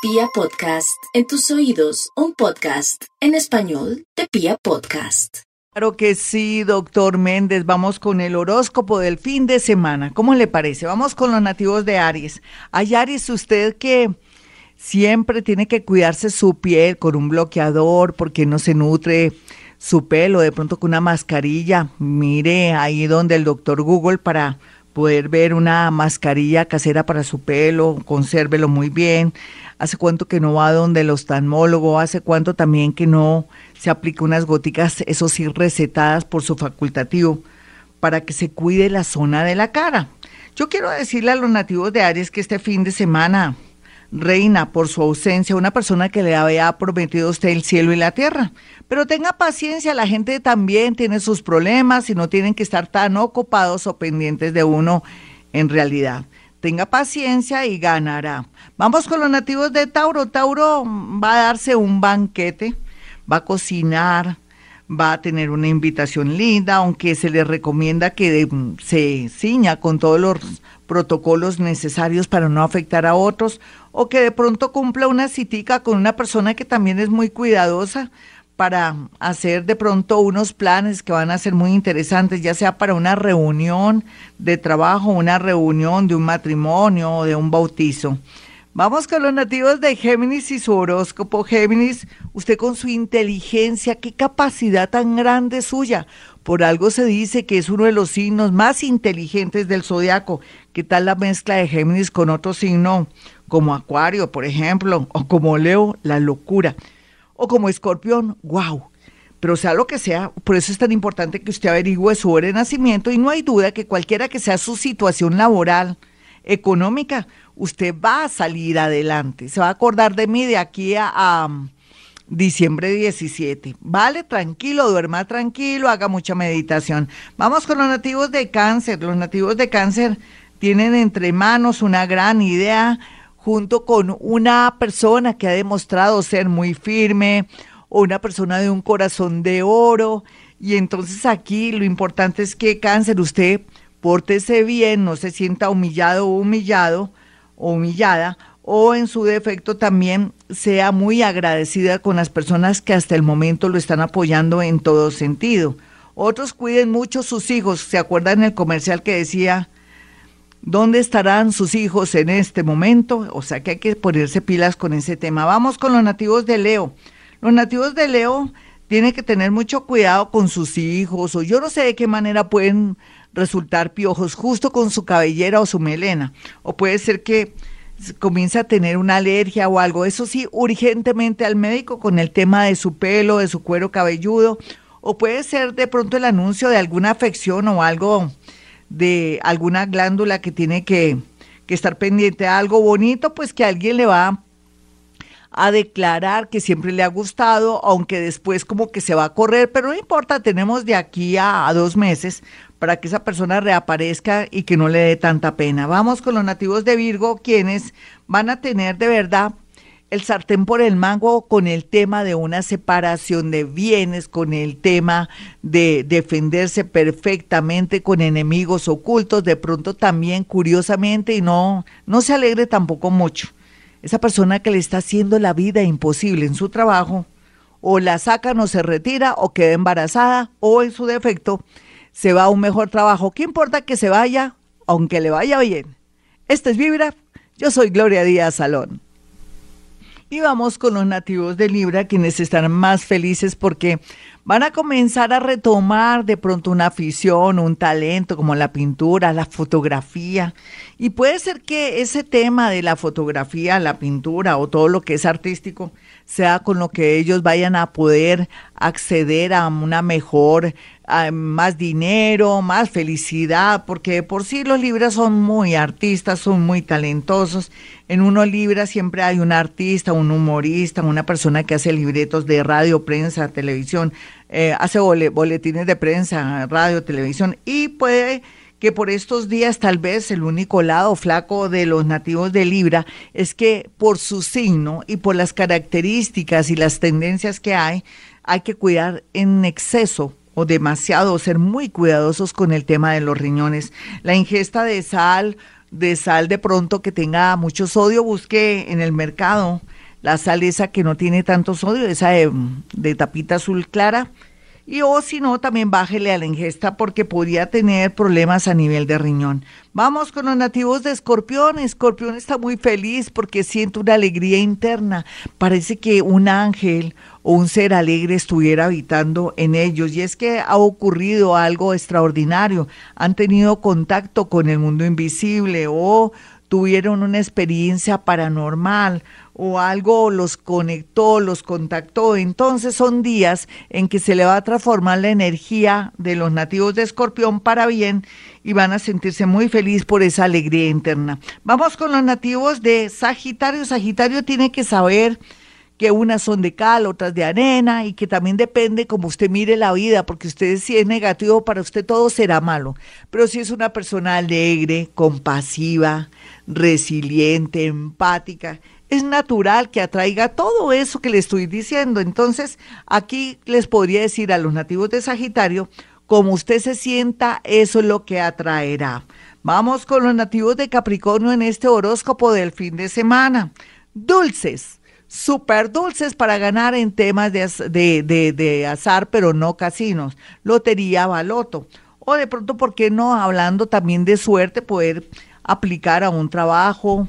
Pia Podcast, en tus oídos, un podcast en español de Pia Podcast. Claro que sí, doctor Méndez. Vamos con el horóscopo del fin de semana. ¿Cómo le parece? Vamos con los nativos de Aries. Hay Aries, usted que siempre tiene que cuidarse su piel con un bloqueador porque no se nutre su pelo, de pronto con una mascarilla. Mire ahí donde el doctor Google para poder ver una mascarilla casera para su pelo, consérvelo muy bien. Hace cuánto que no va donde el oftalmólogo, hace cuánto también que no se aplica unas góticas, eso sí, recetadas por su facultativo, para que se cuide la zona de la cara. Yo quiero decirle a los nativos de Aries que este fin de semana reina por su ausencia una persona que le había prometido a usted el cielo y la tierra. Pero tenga paciencia, la gente también tiene sus problemas y no tienen que estar tan ocupados o pendientes de uno en realidad. Tenga paciencia y ganará. Vamos con los nativos de Tauro. Tauro va a darse un banquete, va a cocinar, va a tener una invitación linda, aunque se le recomienda que se ciña con todos los protocolos necesarios para no afectar a otros, o que de pronto cumpla una citica con una persona que también es muy cuidadosa para hacer de pronto unos planes que van a ser muy interesantes, ya sea para una reunión de trabajo, una reunión de un matrimonio o de un bautizo. Vamos con los nativos de Géminis y su horóscopo. Géminis, usted con su inteligencia, qué capacidad tan grande suya. Por algo se dice que es uno de los signos más inteligentes del zodiaco. ¿Qué tal la mezcla de Géminis con otro signo como Acuario, por ejemplo, o como Leo, la locura, o como Escorpión, wow. Pero sea lo que sea, por eso es tan importante que usted averigüe su hora de nacimiento y no hay duda que cualquiera que sea su situación laboral, económica, usted va a salir adelante. Se va a acordar de mí de aquí a diciembre 17. Vale, tranquilo, duerma tranquilo, haga mucha meditación. Vamos con los nativos de cáncer. Los nativos de cáncer tienen entre manos una gran idea junto con una persona que ha demostrado ser muy firme o una persona de un corazón de oro. Y entonces aquí lo importante es que cáncer, usted pórtese bien, no se sienta humillado o humillado o humillada o en su defecto también sea muy agradecida con las personas que hasta el momento lo están apoyando en todo sentido. Otros cuiden mucho sus hijos. ¿Se acuerdan el comercial que decía, ¿dónde estarán sus hijos en este momento? O sea que hay que ponerse pilas con ese tema. Vamos con los nativos de Leo. Los nativos de Leo tienen que tener mucho cuidado con sus hijos o yo no sé de qué manera pueden resultar piojos justo con su cabellera o su melena. O puede ser que comienza a tener una alergia o algo, eso sí, urgentemente al médico con el tema de su pelo, de su cuero cabelludo, o puede ser de pronto el anuncio de alguna afección o algo de alguna glándula que tiene que, que estar pendiente. A algo bonito, pues que alguien le va a declarar que siempre le ha gustado, aunque después como que se va a correr, pero no importa, tenemos de aquí a, a dos meses para que esa persona reaparezca y que no le dé tanta pena. Vamos con los nativos de Virgo, quienes van a tener de verdad el sartén por el mango con el tema de una separación de bienes, con el tema de defenderse perfectamente con enemigos ocultos, de pronto también curiosamente y no no se alegre tampoco mucho. Esa persona que le está haciendo la vida imposible en su trabajo, o la sacan o se retira o queda embarazada o en su defecto se va a un mejor trabajo. ¿Qué importa que se vaya, aunque le vaya bien? Este es Vibra, yo soy Gloria Díaz Salón. Y vamos con los nativos de Libra, quienes estarán más felices porque van a comenzar a retomar de pronto una afición, un talento como la pintura, la fotografía. Y puede ser que ese tema de la fotografía, la pintura o todo lo que es artístico sea con lo que ellos vayan a poder acceder a una mejor, más dinero, más felicidad, porque por sí los libras son muy artistas, son muy talentosos. En uno libra siempre hay un artista, un humorista, una persona que hace libretos de radio, prensa, televisión, eh, hace boletines de prensa, radio, televisión y puede que por estos días tal vez el único lado flaco de los nativos de Libra es que por su signo y por las características y las tendencias que hay, hay que cuidar en exceso o demasiado, ser muy cuidadosos con el tema de los riñones. La ingesta de sal, de sal de pronto que tenga mucho sodio, busque en el mercado la sal esa que no tiene tanto sodio, esa de, de tapita azul clara, y o si no, también bájele a la ingesta porque podría tener problemas a nivel de riñón. Vamos con los nativos de Escorpión. Escorpión está muy feliz porque siente una alegría interna. Parece que un ángel o un ser alegre estuviera habitando en ellos. Y es que ha ocurrido algo extraordinario. Han tenido contacto con el mundo invisible o tuvieron una experiencia paranormal o algo los conectó, los contactó. Entonces son días en que se le va a transformar la energía de los nativos de Escorpión para bien y van a sentirse muy feliz por esa alegría interna. Vamos con los nativos de Sagitario. Sagitario tiene que saber que unas son de cal, otras de arena, y que también depende como usted mire la vida, porque usted si es negativo para usted todo será malo, pero si es una persona alegre, compasiva, resiliente, empática, es natural que atraiga todo eso que le estoy diciendo. Entonces, aquí les podría decir a los nativos de Sagitario, como usted se sienta, eso es lo que atraerá. Vamos con los nativos de Capricornio en este horóscopo del fin de semana. Dulces, súper dulces para ganar en temas de, de, de, azar, pero no casinos, lotería, baloto. O de pronto, ¿por qué no? Hablando también de suerte, poder aplicar a un trabajo,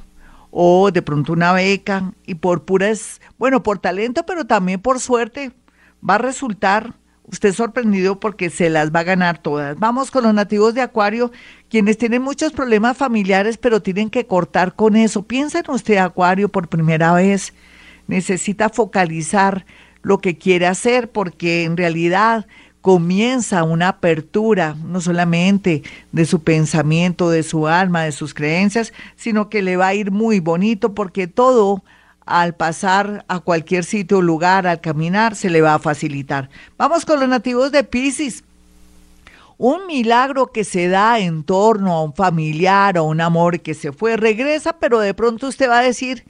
o de pronto una beca y por puras, bueno, por talento, pero también por suerte, va a resultar usted sorprendido porque se las va a ganar todas. Vamos con los nativos de Acuario, quienes tienen muchos problemas familiares, pero tienen que cortar con eso. Piensa en usted, Acuario, por primera vez. Necesita focalizar lo que quiere hacer porque en realidad comienza una apertura, no solamente de su pensamiento, de su alma, de sus creencias, sino que le va a ir muy bonito porque todo al pasar a cualquier sitio o lugar, al caminar, se le va a facilitar. Vamos con los nativos de Pisces. Un milagro que se da en torno a un familiar o un amor que se fue, regresa, pero de pronto usted va a decir,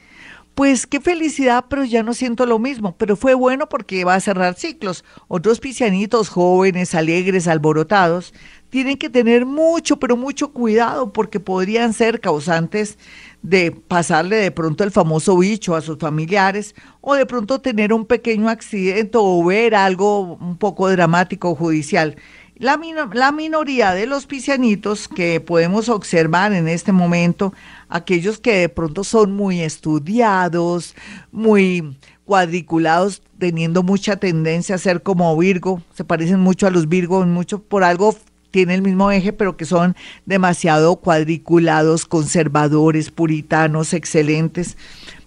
pues qué felicidad, pero ya no siento lo mismo. Pero fue bueno porque va a cerrar ciclos. Otros pisianitos jóvenes, alegres, alborotados, tienen que tener mucho, pero mucho cuidado porque podrían ser causantes de pasarle de pronto el famoso bicho a sus familiares o de pronto tener un pequeño accidente o ver algo un poco dramático judicial. La, la minoría de los pisianitos que podemos observar en este momento aquellos que de pronto son muy estudiados, muy cuadriculados, teniendo mucha tendencia a ser como Virgo, se parecen mucho a los Virgos, mucho por algo tiene el mismo eje, pero que son demasiado cuadriculados, conservadores, puritanos, excelentes,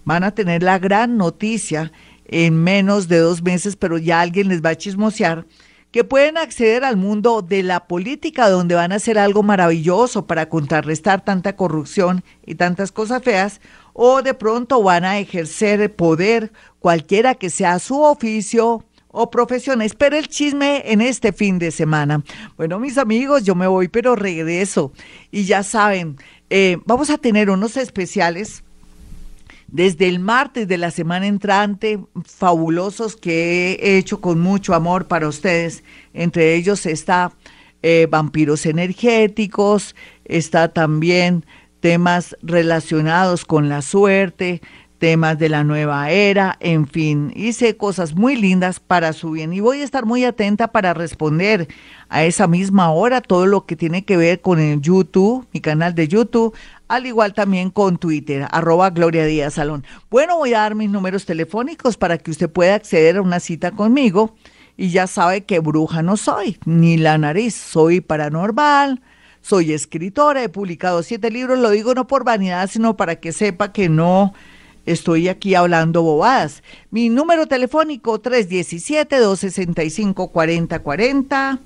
van a tener la gran noticia en menos de dos meses, pero ya alguien les va a chismosear que pueden acceder al mundo de la política, donde van a hacer algo maravilloso para contrarrestar tanta corrupción y tantas cosas feas, o de pronto van a ejercer poder, cualquiera que sea su oficio o profesión. Espera el chisme en este fin de semana. Bueno, mis amigos, yo me voy, pero regreso. Y ya saben, eh, vamos a tener unos especiales desde el martes de la semana entrante, fabulosos que he hecho con mucho amor para ustedes. Entre ellos está eh, vampiros energéticos, está también temas relacionados con la suerte, temas de la nueva era, en fin, hice cosas muy lindas para su bien y voy a estar muy atenta para responder a esa misma hora todo lo que tiene que ver con el YouTube, mi canal de YouTube, al igual también con Twitter, arroba Gloria Díaz Salón. Bueno, voy a dar mis números telefónicos para que usted pueda acceder a una cita conmigo y ya sabe que bruja no soy, ni la nariz, soy paranormal. Soy escritora, he publicado siete libros, lo digo no por vanidad, sino para que sepa que no estoy aquí hablando bobadas. Mi número telefónico 317-265-4040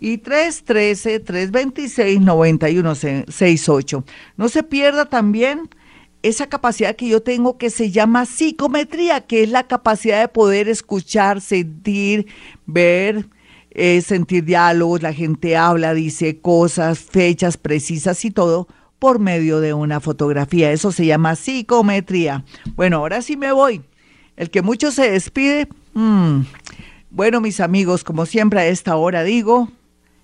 y 313-326-9168. No se pierda también esa capacidad que yo tengo que se llama psicometría, que es la capacidad de poder escuchar, sentir, ver, eh, sentir diálogos, la gente habla, dice cosas, fechas precisas y todo por medio de una fotografía. Eso se llama psicometría. Bueno, ahora sí me voy. El que mucho se despide. Mm, bueno, mis amigos, como siempre a esta hora digo,